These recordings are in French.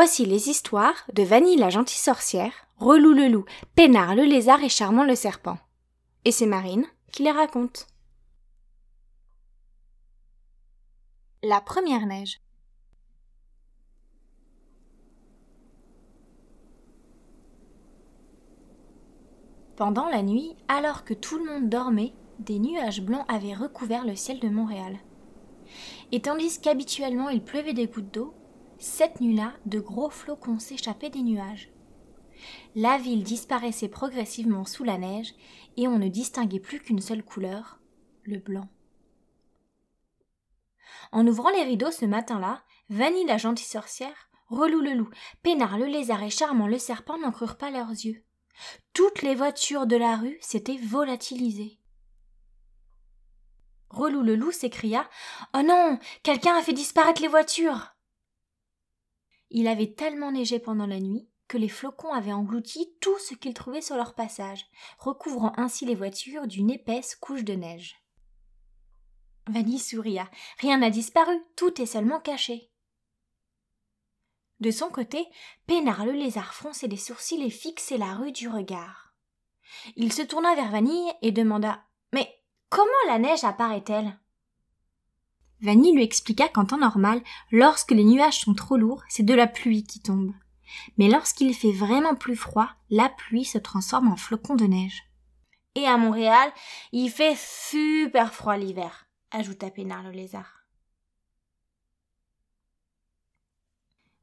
Voici les histoires de Vanille la gentille sorcière, Relou le loup, Pénard le lézard et Charmant le serpent. Et c'est Marine qui les raconte. La première neige. Pendant la nuit, alors que tout le monde dormait, des nuages blancs avaient recouvert le ciel de Montréal. Et tandis qu'habituellement il pleuvait des gouttes d'eau, cette nuit-là, de gros flocons s'échappaient des nuages. La ville disparaissait progressivement sous la neige et on ne distinguait plus qu'une seule couleur, le blanc. En ouvrant les rideaux ce matin-là, Vanille la gentille sorcière, Relou le loup, Pénard le lézard et Charmant le serpent n'en crurent pas leurs yeux. Toutes les voitures de la rue s'étaient volatilisées. Relou le loup s'écria Oh non Quelqu'un a fait disparaître les voitures Il avait tellement neigé pendant la nuit que les flocons avaient englouti tout ce qu'ils trouvaient sur leur passage, recouvrant ainsi les voitures d'une épaisse couche de neige. Vanille souria. Rien n'a disparu, tout est seulement caché. De son côté, Pénard le lézard fronçait les sourcils et fixait la rue du regard. Il se tourna vers Vanille et demanda Mais comment la neige apparaît-elle? Vanille lui expliqua qu'en temps normal, lorsque les nuages sont trop lourds, c'est de la pluie qui tombe. Mais lorsqu'il fait vraiment plus froid, la pluie se transforme en flocons de neige. Et à Montréal, il fait super froid l'hiver, ajouta Pénard le lézard.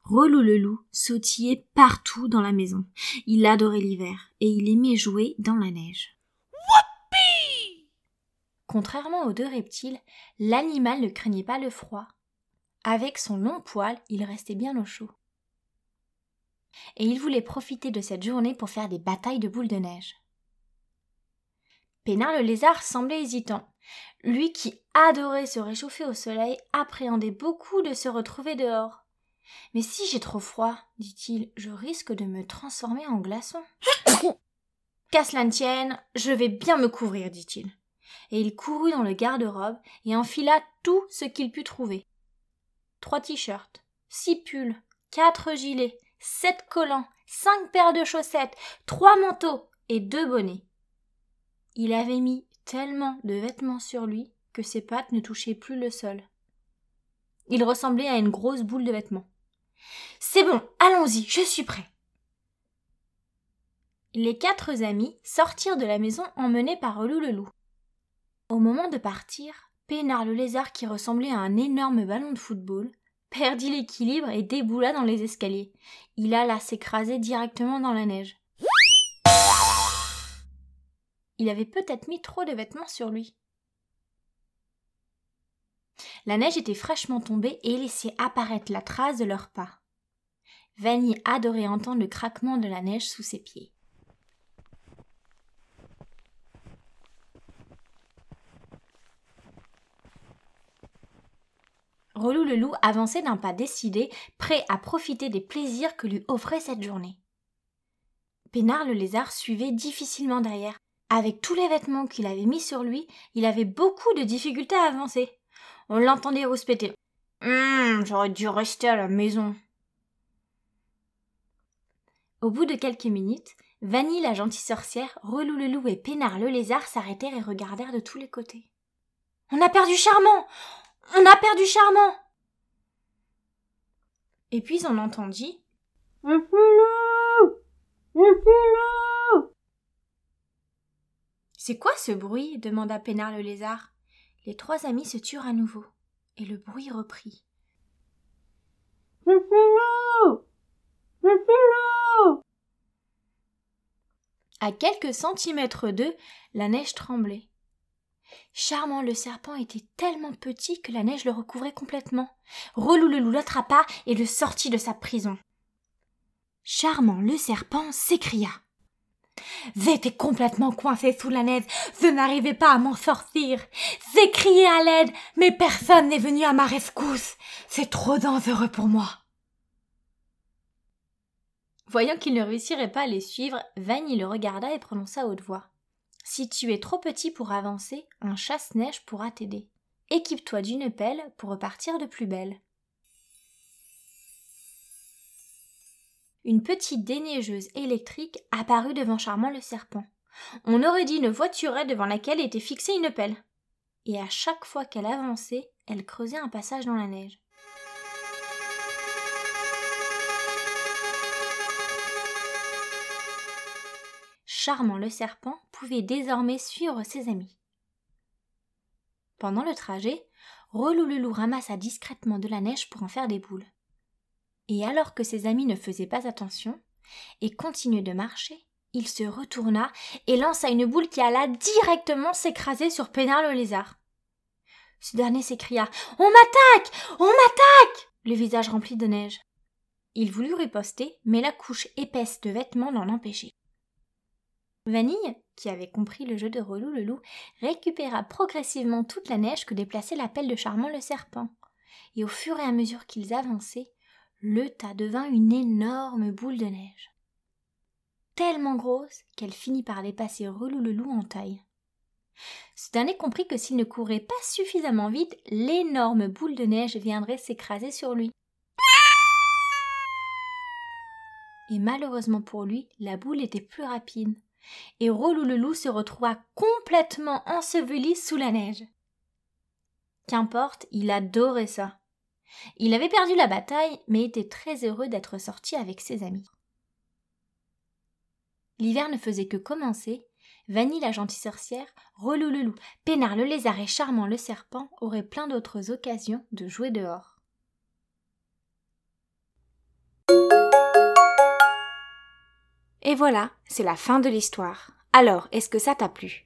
Relou le loup sautillait partout dans la maison. Il adorait l'hiver et il aimait jouer dans la neige. Contrairement aux deux reptiles, l'animal ne craignait pas le froid. Avec son long poil, il restait bien au chaud. Et il voulait profiter de cette journée pour faire des batailles de boules de neige. Pénard le lézard semblait hésitant. Lui qui adorait se réchauffer au soleil appréhendait beaucoup de se retrouver dehors. Mais si j'ai trop froid, dit-il, je risque de me transformer en glaçon. Qu'à cela ne tienne, je vais bien me couvrir, dit-il. Et il courut dans le garde-robe et enfila tout ce qu'il put trouver. Trois t-shirts, six pulls, quatre gilets, sept collants, cinq paires de chaussettes, trois manteaux et deux bonnets. Il avait mis tellement de vêtements sur lui que ses pattes ne touchaient plus le sol. Il ressemblait à une grosse boule de vêtements. C'est bon, allons-y, je suis prêt. Les quatre amis sortirent de la maison emmenés par Relou le loup. Au moment de partir, Pénard le lézard qui ressemblait à un énorme ballon de football perdit l'équilibre et déboula dans les escaliers. Il alla s'écraser directement dans la neige. Il avait peut-être mis trop de vêtements sur lui. La neige était fraîchement tombée et laissait apparaître la trace de leurs pas. Vanille adorait entendre le craquement de la neige sous ses pieds. Relou le loup avançait d'un pas décidé, prêt à profiter des plaisirs que lui offrait cette journée. Pénard le lézard suivait difficilement derrière. Avec tous les vêtements qu'il avait mis sur lui, il avait beaucoup de difficultés à avancer. On l'entendait rouspéter. Hum, j'aurais dû rester à la maison. Au bout de quelques minutes, Vanille la gentille sorcière, Relou le loup et Pénard le lézard s'arrêtèrent et regardèrent de tous les côtés. On a perdu Charmant On a perdu Charmant. Et puis on entendit. Un filou! Un filou! C'est quoi ce bruit? demanda Pénard le lézard. Les trois amis se turent à nouveau, et le bruit reprit. Un filou! Un filou! À quelques centimètres d'eux, la neige tremblait. Charmant le serpent était tellement petit que la neige le recouvrait complètement. Relou le loup l'attrapa et le sortit de sa prison. Charmant le serpent s'écria. J'étais complètement coincé sous la neige, je n'arrivais pas à m'en sortir. J'ai crié à l'aide, mais personne n'est venu à ma rescousse. C'est trop dangereux pour moi. Voyant qu'il ne réussirait pas à les suivre, Vanille le regarda et prononça haute voix. Si tu es trop petit pour avancer, un chasse-neige pourra t'aider. Équipe-toi d'une pelle pour repartir de plus belle. une petite déneigeuse électrique apparut devant Charmant le serpent. On aurait dit une voiturette devant laquelle était fixée une pelle. Et à chaque fois qu'elle avançait, elle creusait un passage dans la neige. Charmant le serpent pouvait désormais suivre ses amis. Pendant le trajet, Reloulou ramassa discrètement de la neige pour en faire des boules. Et alors que ses amis ne faisaient pas attention et continuaient de marcher, il se retourna et lança une boule qui alla directement s'écraser sur Pénard le lézard. Ce dernier s'écria On m'attaque On m'attaque le visage rempli de neige. Il voulut riposter, mais la couche épaisse de vêtements l'en empêchait. Vanille, qui avait compris le jeu de Relou le loup, récupéra progressivement toute la neige que déplaçait la pelle de Charmant le serpent. Et au fur et à mesure qu'ils avançaient, le tas devint une énorme boule de neige. Tellement grosse qu'elle finit par dépasser Relou le loup en taille. Ce dernier comprit que s'il ne courait pas suffisamment vite, l'énorme boule de neige viendrait s'écraser sur lui. Et malheureusement pour lui, la boule était plus rapide et Rolou le loup se retrouva complètement enseveli sous la neige. Qu'importe, il adorait ça. Il avait perdu la bataille, mais était très heureux d'être sorti avec ses amis. L'hiver ne faisait que commencer. Vanille la gentille sorcière, Relou le loup, Pénard le lézard et Charmant le serpent auraient plein d'autres occasions de jouer dehors. Et voilà, c'est la fin de l'histoire. Alors, est-ce que ça t'a plu?